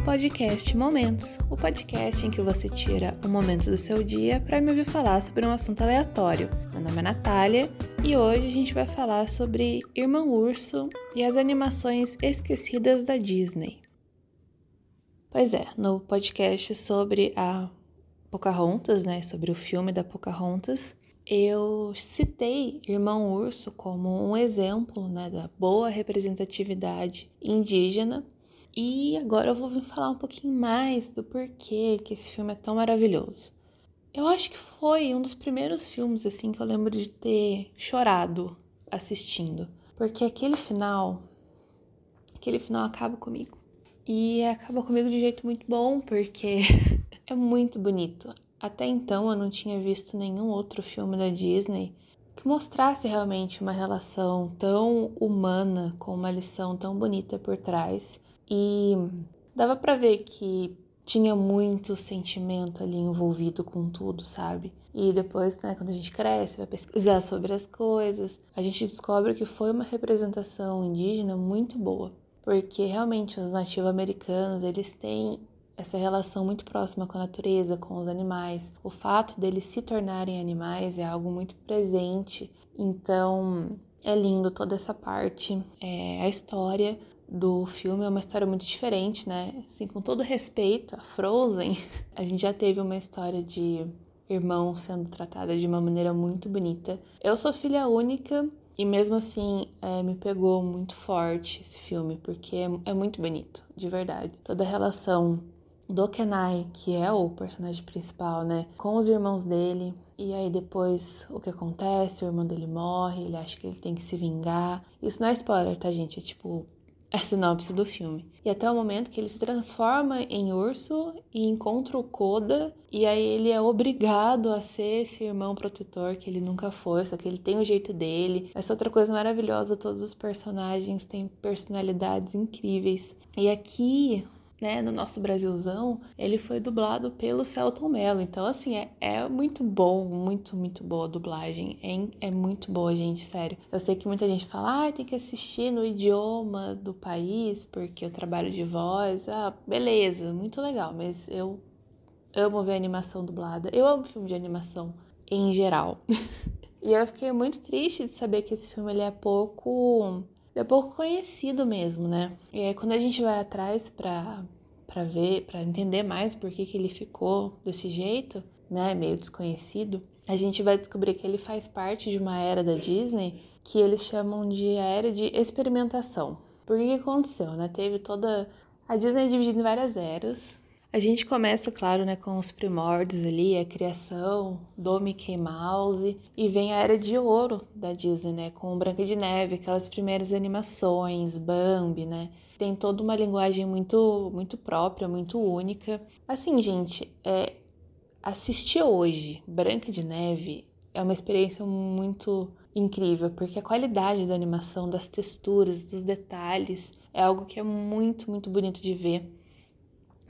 ao podcast Momentos, o podcast em que você tira um momento do seu dia para me ouvir falar sobre um assunto aleatório. Meu nome é Natália e hoje a gente vai falar sobre Irmão Urso e as animações esquecidas da Disney. Pois é, no podcast sobre a Pocahontas, né, sobre o filme da Pocahontas, eu citei Irmão Urso como um exemplo né, da boa representatividade indígena e agora eu vou vir falar um pouquinho mais do porquê que esse filme é tão maravilhoso. Eu acho que foi um dos primeiros filmes assim que eu lembro de ter chorado assistindo, porque aquele final, aquele final acaba comigo. E acaba comigo de jeito muito bom, porque é muito bonito. Até então eu não tinha visto nenhum outro filme da Disney que mostrasse realmente uma relação tão humana com uma lição tão bonita por trás. E dava para ver que tinha muito sentimento ali envolvido com tudo, sabe? E depois, né, quando a gente cresce, vai pesquisar sobre as coisas, a gente descobre que foi uma representação indígena muito boa, porque realmente os nativos americanos, eles têm essa relação muito próxima com a natureza, com os animais. O fato deles se tornarem animais é algo muito presente. Então é lindo toda essa parte. É, a história do filme é uma história muito diferente, né? Assim, com todo respeito a Frozen, a gente já teve uma história de irmão sendo tratada de uma maneira muito bonita. Eu sou filha única e mesmo assim é, me pegou muito forte esse filme, porque é, é muito bonito, de verdade. Toda a relação do Kenai, que é o personagem principal, né, com os irmãos dele. E aí depois o que acontece? O irmão dele morre, ele acha que ele tem que se vingar. Isso não é spoiler, tá, gente? É tipo a sinopse do filme. E até o momento que ele se transforma em urso e encontra o Koda, e aí ele é obrigado a ser esse irmão protetor que ele nunca foi, só que ele tem o jeito dele. Essa outra coisa maravilhosa, todos os personagens têm personalidades incríveis. E aqui né, no nosso Brasilzão, ele foi dublado pelo Celton Mello. Então, assim, é, é muito bom, muito, muito boa a dublagem. É, é muito boa, gente, sério. Eu sei que muita gente fala, ah, tem que assistir no idioma do país, porque eu trabalho de voz. Ah, beleza, muito legal, mas eu amo ver animação dublada. Eu amo filme de animação em geral. e eu fiquei muito triste de saber que esse filme ele é pouco é pouco conhecido mesmo, né? E aí quando a gente vai atrás para para ver, para entender mais por que, que ele ficou desse jeito, né, meio desconhecido, a gente vai descobrir que ele faz parte de uma era da Disney que eles chamam de era de experimentação. Por que, que aconteceu, né? Teve toda a Disney é dividida em várias eras, a gente começa, claro, né, com os primórdios ali, a criação do Mickey Mouse, e vem a era de ouro da Disney, né, com Branca de Neve, aquelas primeiras animações, Bambi, né, tem toda uma linguagem muito, muito própria, muito única. Assim, gente, é, assistir hoje Branca de Neve é uma experiência muito incrível, porque a qualidade da animação, das texturas, dos detalhes, é algo que é muito, muito bonito de ver.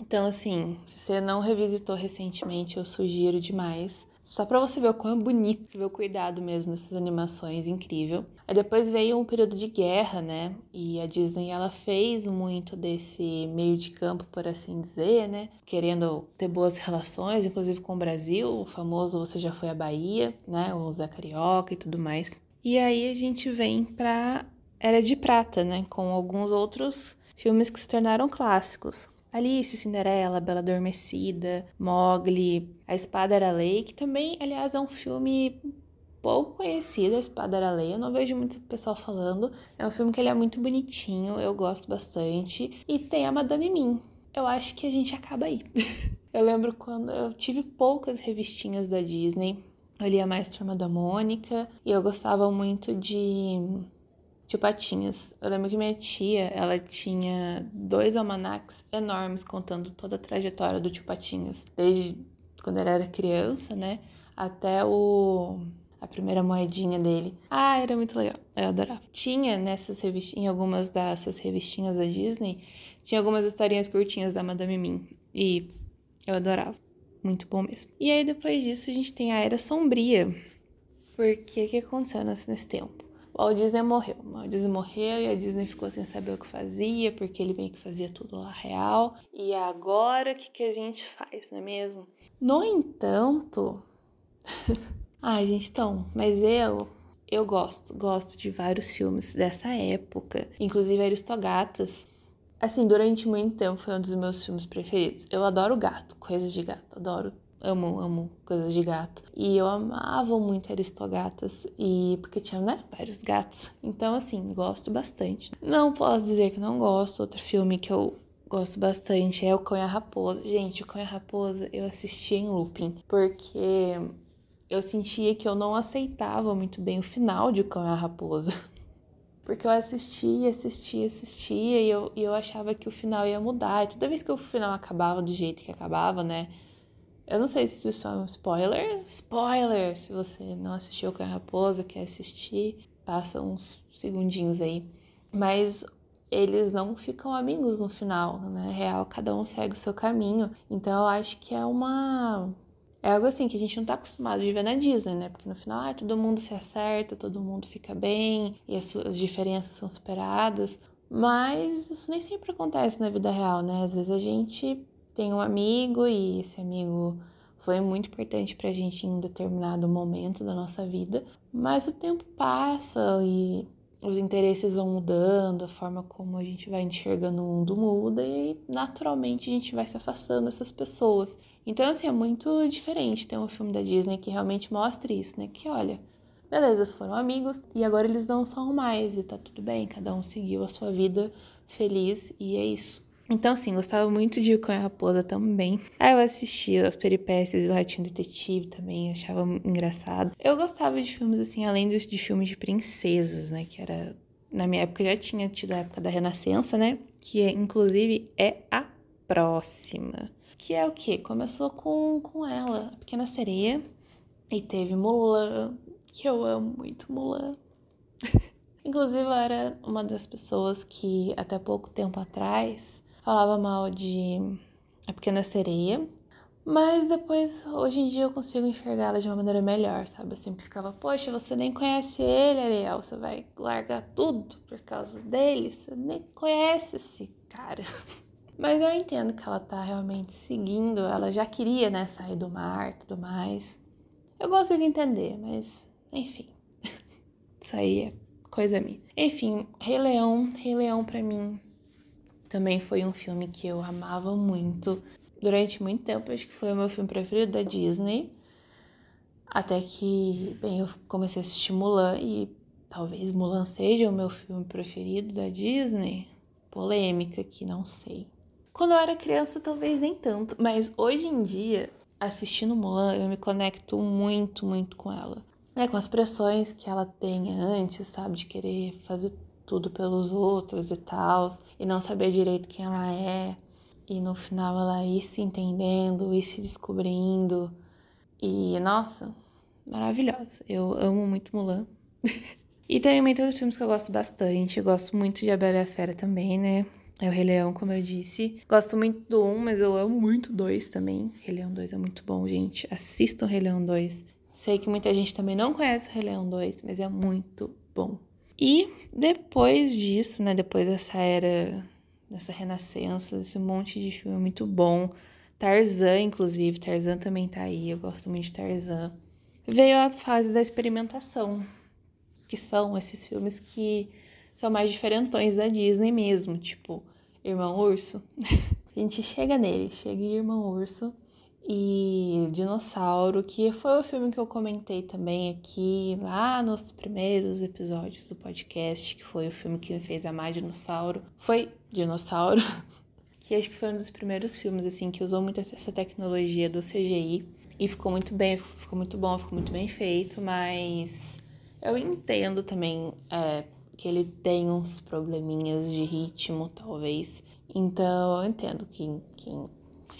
Então, assim, se você não revisitou recentemente, eu sugiro demais. Só para você ver o quão bonito, ver o cuidado mesmo dessas animações, incrível. Aí depois veio um período de guerra, né? E a Disney ela fez muito desse meio de campo, por assim dizer, né? Querendo ter boas relações, inclusive com o Brasil, o famoso Você Já Foi à Bahia, né? O Zé Carioca e tudo mais. E aí a gente vem pra Era de Prata, né? Com alguns outros filmes que se tornaram clássicos. Alice, Cinderela, Bela Adormecida, Mowgli, A Espada Era Lei, que também, aliás, é um filme pouco conhecido, A Espada Era Lei, eu não vejo muito pessoal falando. É um filme que ele é muito bonitinho, eu gosto bastante. E tem a Madame Mim. Eu acho que a gente acaba aí. eu lembro quando eu tive poucas revistinhas da Disney, eu lia mais Turma da Mônica, e eu gostava muito de Tio Patinhas. Eu lembro que minha tia, ela tinha dois almanacs enormes contando toda a trajetória do Tio Patinhas, desde quando ele era criança, né, até o a primeira moedinha dele. Ah, era muito legal. Eu adorava. Tinha nessas revistinhas, em algumas dessas revistinhas da Disney, tinha algumas historinhas curtinhas da Madame Mim. E eu adorava. Muito bom mesmo. E aí, depois disso, a gente tem a Era Sombria. Porque que aconteceu nesse tempo? Walt Disney morreu. O Walt Disney morreu e a Disney ficou sem saber o que fazia, porque ele meio que fazia tudo lá real. E agora o que, que a gente faz, não é mesmo? No entanto. Ai, gente, então, mas eu. Eu gosto, gosto de vários filmes dessa época, inclusive Aristogatas. Assim, durante muito tempo foi um dos meus filmes preferidos. Eu adoro gato, coisas de gato, adoro amo, amo coisas de gato. E eu amava muito Aristogatas, e porque tinha, né, vários gatos. Então, assim, gosto bastante. Não posso dizer que não gosto. Outro filme que eu gosto bastante é o Cão e a Raposa. Gente, o Cão e a Raposa eu assisti em looping, porque eu sentia que eu não aceitava muito bem o final de O Cão e a Raposa. Porque eu assistia, assistia, assistia e eu, e eu achava que o final ia mudar. E toda vez que o final acabava do jeito que acabava, né? Eu não sei se isso é um spoiler. Spoiler! Se você não assistiu com a Raposa, quer assistir, passa uns segundinhos aí. Mas eles não ficam amigos no final, né? Real, cada um segue o seu caminho. Então eu acho que é uma. É algo assim que a gente não tá acostumado de ver na Disney, né? Porque no final, ah, todo mundo se acerta, todo mundo fica bem e as, as diferenças são superadas. Mas isso nem sempre acontece na vida real, né? Às vezes a gente tem um amigo e esse amigo foi muito importante pra gente em um determinado momento da nossa vida, mas o tempo passa e os interesses vão mudando, a forma como a gente vai enxergando o mundo muda e naturalmente a gente vai se afastando dessas pessoas. Então, assim, é muito diferente ter um filme da Disney que realmente mostre isso, né? Que olha, beleza, foram amigos e agora eles não são mais e tá tudo bem, cada um seguiu a sua vida feliz e é isso. Então, assim, gostava muito de Cão e Raposa também. Aí eu assistia as peripécias do Ratinho Detetive também, achava engraçado. Eu gostava de filmes, assim, além de, de filmes de princesas, né? Que era. Na minha época já tinha tido a época da Renascença, né? Que é, inclusive é a próxima. Que é o quê? Começou com, com ela, a Pequena Sereia. E teve Mulan, que eu amo muito Mulan. Inclusive, eu era uma das pessoas que até pouco tempo atrás falava mal de A Pequena Sereia, mas depois, hoje em dia, eu consigo enxergá-la de uma maneira melhor, sabe? Eu sempre ficava, poxa, você nem conhece ele, Ariel, você vai largar tudo por causa dele? Você nem conhece esse cara. Mas eu entendo que ela tá realmente seguindo, ela já queria, né, sair do mar e tudo mais. Eu consigo entender, mas enfim. Isso aí é coisa minha. Enfim, Rei Leão, Rei Leão pra mim também foi um filme que eu amava muito. Durante muito tempo, acho que foi o meu filme preferido da Disney. Até que, bem, eu comecei a assistir Mulan e talvez Mulan seja o meu filme preferido da Disney. Polêmica que não sei. Quando eu era criança, talvez nem tanto, mas hoje em dia, assistindo Mulan, eu me conecto muito, muito com ela. É, com as pressões que ela tem antes, sabe, de querer fazer tudo pelos outros e tal, e não saber direito quem ela é, e no final ela ir se entendendo, ir se descobrindo. E nossa, maravilhosa. Eu amo muito Mulan. e também tem outros filmes que eu gosto bastante. Eu gosto muito de A Bela e a Fera também, né? É o Rei Leão, como eu disse. Gosto muito do 1, mas eu amo muito o 2 também. Rei Leão 2 é muito bom, gente. Assistam Rei Leão 2. Sei que muita gente também não conhece o Rei Leão 2, mas é muito bom. E depois disso, né, depois dessa era, dessa renascença, desse monte de filme muito bom, Tarzan, inclusive, Tarzan também tá aí, eu gosto muito de Tarzan. Veio a fase da experimentação, que são esses filmes que são mais diferentões da Disney mesmo, tipo Irmão Urso. a gente chega nele, chega em Irmão Urso e Dinossauro, que foi o filme que eu comentei também aqui lá nos primeiros episódios do podcast, que foi o filme que me fez amar Dinossauro. Foi Dinossauro, que acho que foi um dos primeiros filmes assim que usou muito essa tecnologia do CGI e ficou muito bem, ficou muito bom, ficou muito bem feito, mas eu entendo também é, que ele tem uns probleminhas de ritmo, talvez. Então eu entendo que quem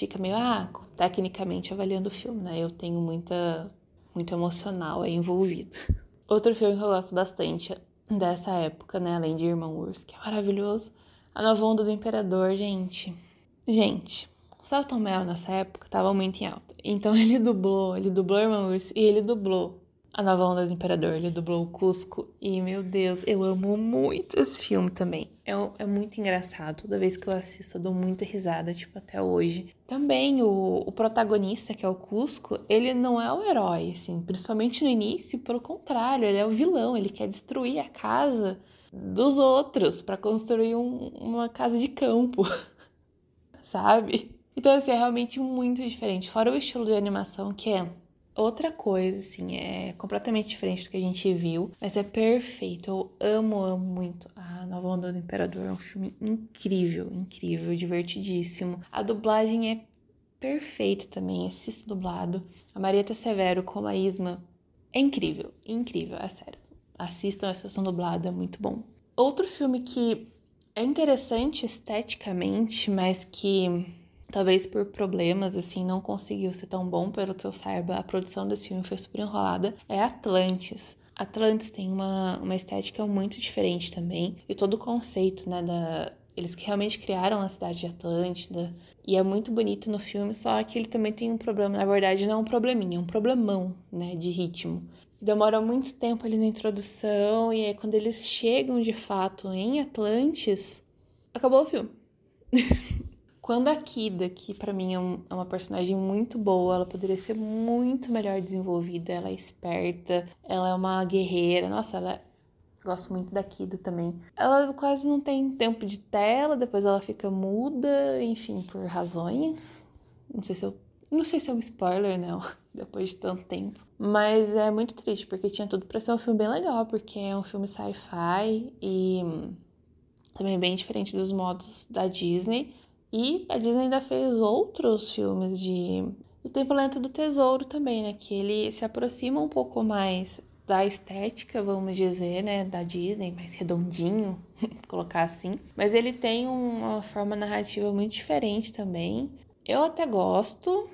fica meio, ah, tecnicamente avaliando o filme, né? Eu tenho muita, muito emocional aí envolvido. Outro filme que eu gosto bastante dessa época, né? Além de Irmão Urso, que é maravilhoso. A Nova Onda do Imperador, gente. Gente, o Celton nessa época tava muito em alta. Então ele dublou, ele dublou Irmão Urso e ele dublou A Nova Onda do Imperador, ele dublou o Cusco. E, meu Deus, eu amo muito esse filme também. É, é muito engraçado. Toda vez que eu assisto, eu dou muita risada, tipo, até hoje. Também o, o protagonista, que é o Cusco, ele não é o herói, assim. Principalmente no início, pelo contrário, ele é o vilão. Ele quer destruir a casa dos outros para construir um, uma casa de campo, sabe? Então, assim, é realmente muito diferente. Fora o estilo de animação, que é outra coisa, assim, é completamente diferente do que a gente viu, mas é perfeito. Eu amo, amo muito. A Nova Onda do Imperador é um filme incrível, incrível, divertidíssimo. A dublagem é perfeita também, assista dublado. A Marieta Severo como a Isma é incrível, incrível, é sério. Assistam a versão dublada, é muito bom. Outro filme que é interessante esteticamente, mas que talvez por problemas assim não conseguiu ser tão bom, pelo que eu saiba, a produção desse filme foi super enrolada, é Atlantis. Atlantis tem uma, uma estética muito diferente também, e todo o conceito, né, da, eles que realmente criaram a cidade de Atlântida, e é muito bonito no filme, só que ele também tem um problema, na verdade não é um probleminha, é um problemão, né, de ritmo demora muito tempo ali na introdução, e aí quando eles chegam de fato em Atlantis, acabou o filme. quando a Kida, que para mim é, um, é, uma personagem muito boa, ela poderia ser muito melhor desenvolvida, ela é esperta, ela é uma guerreira, nossa, ela Gosto muito da Kida também. Ela quase não tem tempo de tela, depois ela fica muda, enfim, por razões. Não sei se eu não sei se é um spoiler, não, depois de tanto tempo. Mas é muito triste, porque tinha tudo pra ser um filme bem legal, porque é um filme sci-fi e também bem diferente dos modos da Disney. E a Disney ainda fez outros filmes de. E tem Planeta do Tesouro também, né? Que ele se aproxima um pouco mais da estética, vamos dizer, né, da Disney, mais redondinho, colocar assim. Mas ele tem uma forma narrativa muito diferente também. Eu até gosto,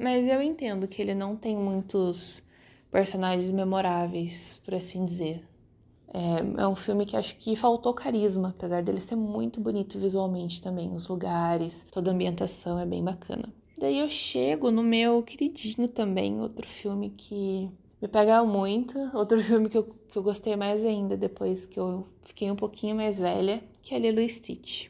mas eu entendo que ele não tem muitos personagens memoráveis, por assim dizer. É, é, um filme que acho que faltou carisma, apesar dele ser muito bonito visualmente também. Os lugares, toda a ambientação é bem bacana. Daí eu chego no meu queridinho também, outro filme que me pega muito, outro filme que eu, que eu gostei mais ainda depois que eu fiquei um pouquinho mais velha, que é Lilo Stitch.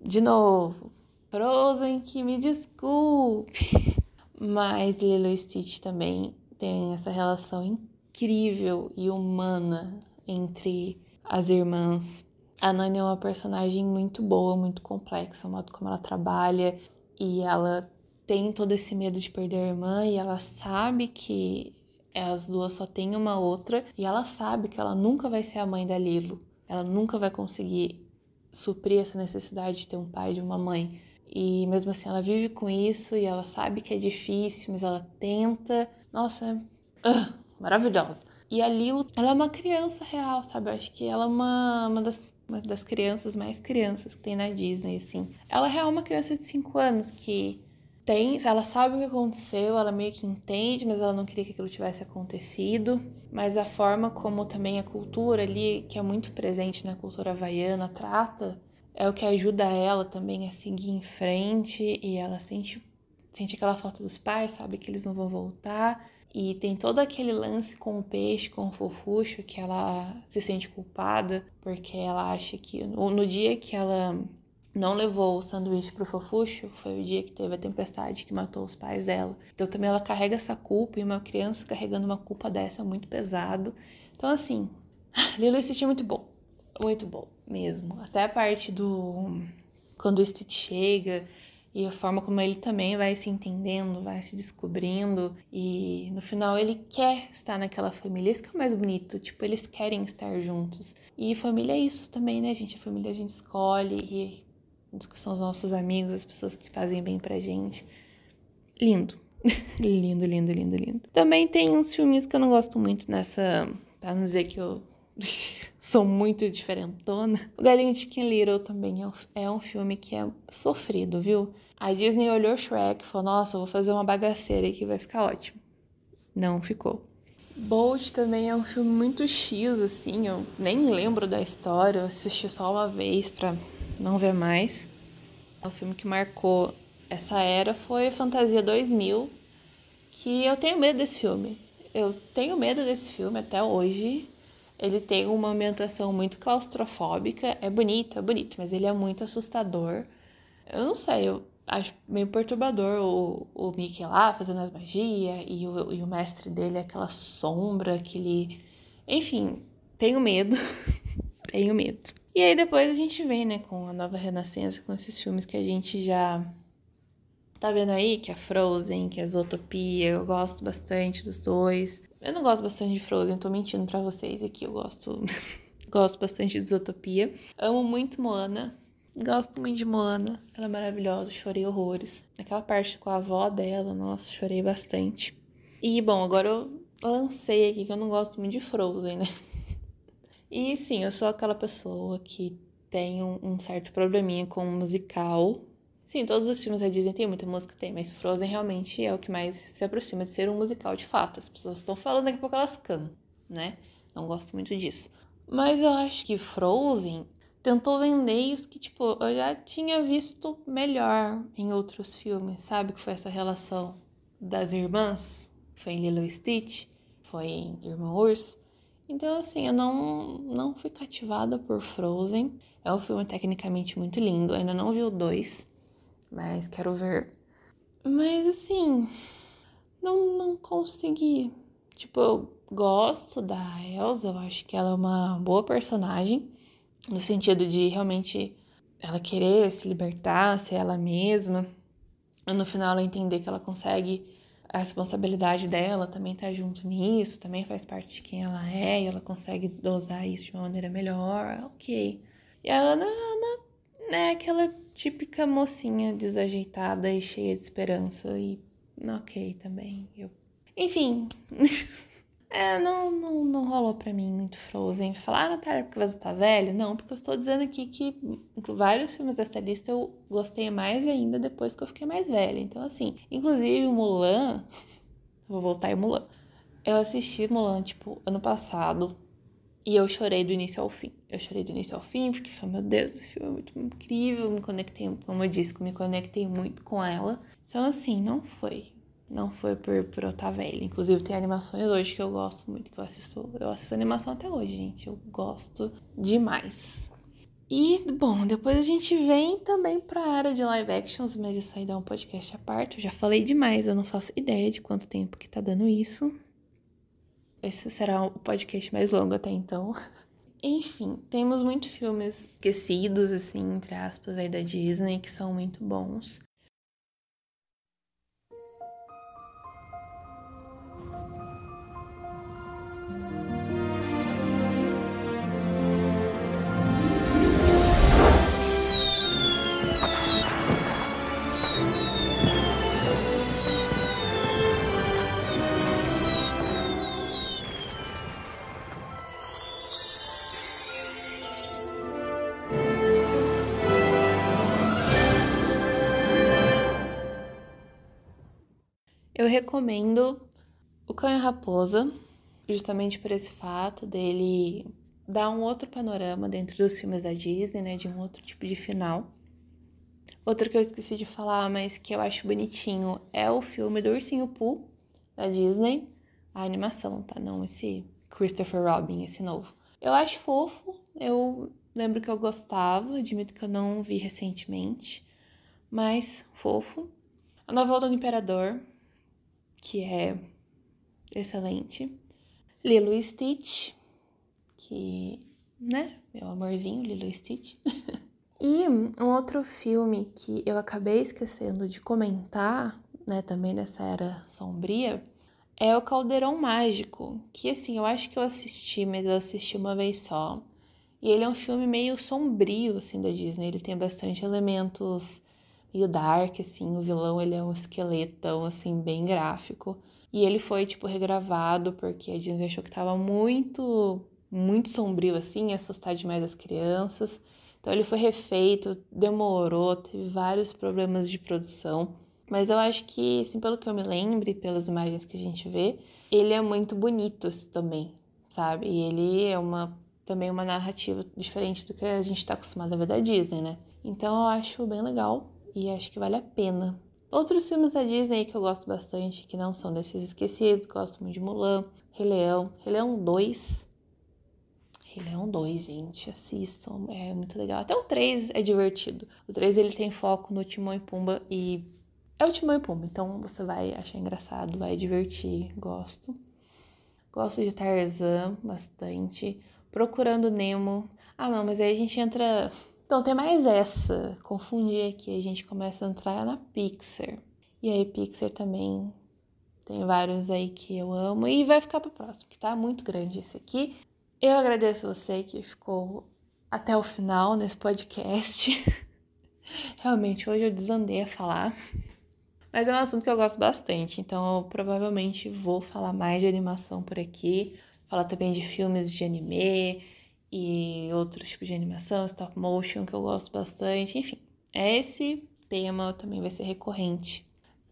De novo, Frozen, que me desculpe. Mas Lilo Stitch também tem essa relação incrível e humana entre as irmãs. A Nani é uma personagem muito boa, muito complexa, o modo como ela trabalha e ela tem todo esse medo de perder a irmã e ela sabe que as duas só têm uma outra e ela sabe que ela nunca vai ser a mãe da Lilo. Ela nunca vai conseguir suprir essa necessidade de ter um pai e uma mãe. E mesmo assim ela vive com isso e ela sabe que é difícil, mas ela tenta. Nossa, uh, maravilhosa. E a Lilo, ela é uma criança real, sabe? Eu acho que ela é uma, uma, das, uma das crianças mais crianças que tem na Disney, assim. Ela é uma criança de 5 anos que tem, ela sabe o que aconteceu, ela meio que entende, mas ela não queria que aquilo tivesse acontecido. Mas a forma como também a cultura ali, que é muito presente na cultura havaiana, trata é o que ajuda ela também a seguir em frente e ela sente, sente aquela falta dos pais, sabe que eles não vão voltar. E tem todo aquele lance com o peixe, com o fofuxo, que ela se sente culpada, porque ela acha que no dia que ela não levou o sanduíche pro fofuxo, foi o dia que teve a tempestade que matou os pais dela. Então também ela carrega essa culpa, e uma criança carregando uma culpa dessa é muito pesado. Então assim, Lilo e é muito bom, muito bom mesmo. Até a parte do. Quando o Stitch chega e a forma como ele também vai se entendendo, vai se descobrindo e no final ele quer estar naquela família. Isso que é o mais bonito, tipo, eles querem estar juntos. E família é isso também, né, gente? A família a gente escolhe e são os nossos amigos, as pessoas que fazem bem pra gente. Lindo. lindo, lindo, lindo, lindo. Também tem uns filmes que eu não gosto muito nessa, para não dizer que eu sou muito diferentona. O Galinho de King Little também é um, é um filme que é sofrido, viu? A Disney olhou Shrek e falou: Nossa, vou fazer uma bagaceira aqui, vai ficar ótimo. Não ficou. Bolt também é um filme muito X, assim, eu nem lembro da história, eu assisti só uma vez pra não ver mais. O filme que marcou essa era foi Fantasia 2000, que eu tenho medo desse filme. eu tenho medo desse filme até hoje. Ele tem uma ambientação muito claustrofóbica. É bonito, é bonito, mas ele é muito assustador. Eu não sei, eu acho meio perturbador o, o Mickey lá fazendo as magias e o, e o mestre dele, aquela sombra, aquele. Enfim, tenho medo. tenho medo. E aí depois a gente vem, né, com a nova renascença, com esses filmes que a gente já tá vendo aí, que é Frozen, que é Zootopia, eu gosto bastante dos dois. Eu não gosto bastante de Frozen, tô mentindo para vocês aqui, eu gosto gosto bastante de Zootopia. Amo muito Moana, Gosto muito de Moana, ela é maravilhosa, chorei horrores. Aquela parte com a avó dela, nossa, chorei bastante. E bom, agora eu lancei aqui que eu não gosto muito de Frozen, né? E sim, eu sou aquela pessoa que tem um, um certo probleminha com musical. Sim, todos os filmes da Disney tem muita música, tem, mas Frozen realmente é o que mais se aproxima de ser um musical de fato. As pessoas estão falando, daqui a pouco elas cantam, né? Não gosto muito disso. Mas eu acho que Frozen tentou vender isso que, tipo, eu já tinha visto melhor em outros filmes, sabe? Que foi essa relação das irmãs. Foi em Lilo Stitch, foi em Irmã Urso. Então, assim, eu não, não fui cativada por Frozen. É um filme tecnicamente muito lindo. Ainda não vi o dois, mas quero ver. Mas, assim, não, não consegui. Tipo, eu gosto da Elsa, eu acho que ela é uma boa personagem no sentido de realmente ela querer se libertar, ser ela mesma, e no final ela entender que ela consegue a responsabilidade dela também tá junto nisso, também faz parte de quem ela é, e ela consegue dosar isso de uma maneira melhor, ok. E a Ana, Ana é aquela típica mocinha desajeitada e cheia de esperança, e ok também. Eu... Enfim. É, não, não, não rolou pra mim muito Frozen. Falar, ah, Natália, porque você tá velha? Não, porque eu estou dizendo aqui que vários filmes dessa lista eu gostei mais ainda depois que eu fiquei mais velha. Então, assim, inclusive o Mulan, vou voltar em Mulan. Eu assisti Mulan, tipo, ano passado, e eu chorei do início ao fim. Eu chorei do início ao fim, porque foi, meu Deus, esse filme é muito incrível. Me conectei, como eu disse, me conectei muito com ela. Então, assim, não foi não foi por, por eu estar velha. Inclusive, tem animações hoje que eu gosto muito, que eu assisto. Eu assisto animação até hoje, gente. Eu gosto demais. E, bom, depois a gente vem também para a área de live actions, mas isso aí dá um podcast à parte. Eu já falei demais, eu não faço ideia de quanto tempo que tá dando isso. Esse será o podcast mais longo até então. Enfim, temos muitos filmes esquecidos, assim, entre aspas, aí da Disney, que são muito bons. Eu recomendo O Cão e a Raposa, justamente por esse fato dele dar um outro panorama dentro dos filmes da Disney, né, de um outro tipo de final. Outro que eu esqueci de falar, mas que eu acho bonitinho, é o filme do Ursinho Pooh, da Disney. A animação, tá? Não esse Christopher Robin, esse novo. Eu acho fofo, eu lembro que eu gostava, admito que eu não vi recentemente, mas fofo. A novela do Imperador, que é excelente. Lilo e Stitch, que, né, meu amorzinho, Lilo e Stitch. e um outro filme que eu acabei esquecendo de comentar, né, também nessa era sombria, é o Caldeirão Mágico, que assim, eu acho que eu assisti, mas eu assisti uma vez só. E ele é um filme meio sombrio, assim, da Disney. Ele tem bastante elementos meio dark, assim. O vilão, ele é um esqueletão, assim, bem gráfico. E ele foi, tipo, regravado porque a Disney achou que tava muito, muito sombrio, assim, ia assustar demais as crianças. Então ele foi refeito, demorou, teve vários problemas de produção. Mas eu acho que, assim, pelo que eu me lembre, pelas imagens que a gente vê, ele é muito bonito também, sabe? E ele é uma também uma narrativa diferente do que a gente está acostumado a ver da Disney, né? Então eu acho bem legal e acho que vale a pena. Outros filmes da Disney que eu gosto bastante, que não são desses esquecidos, gosto muito de Mulan, Rei Leão, Rei Leão 2. Rei Leão 2, gente, assistam, é muito legal. Até o 3 é divertido. O 3 ele tem foco no Timão e Pumba e é o Timão e Pumba, então você vai achar engraçado, vai divertir, gosto. Gosto de Tarzan bastante. Procurando Nemo. Ah, não, mas aí a gente entra então tem mais essa, confundir aqui, a gente começa a entrar na Pixar. E aí Pixar também tem vários aí que eu amo e vai ficar pro próximo, que tá muito grande esse aqui. Eu agradeço você que ficou até o final nesse podcast. Realmente hoje eu desandei a falar. Mas é um assunto que eu gosto bastante, então eu provavelmente vou falar mais de animação por aqui, falar também de filmes de anime, e outros tipos de animação, stop motion, que eu gosto bastante. Enfim, esse tema também vai ser recorrente.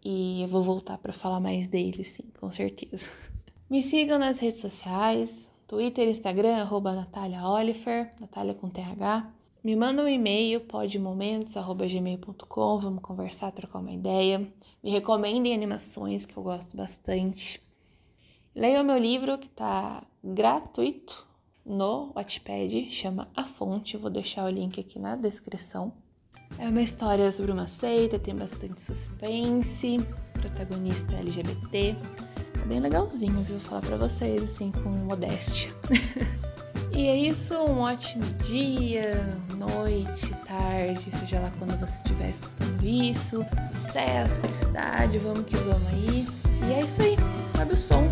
E eu vou voltar para falar mais dele, sim, com certeza. Me sigam nas redes sociais, Twitter, Instagram, arroba Natália Oliver, Natália com TH. Me manda um e-mail, podmomentos.gmail.com, vamos conversar, trocar uma ideia. Me recomendem animações, que eu gosto bastante. Leiam meu livro, que está gratuito no Wattpad, chama A Fonte, vou deixar o link aqui na descrição. É uma história sobre uma seita, tem bastante suspense, protagonista LGBT. É bem legalzinho, viu? Falar pra vocês, assim, com modéstia. e é isso, um ótimo dia, noite, tarde, seja lá quando você estiver escutando isso. Sucesso, felicidade, vamos que vamos aí. E é isso aí, sabe o som.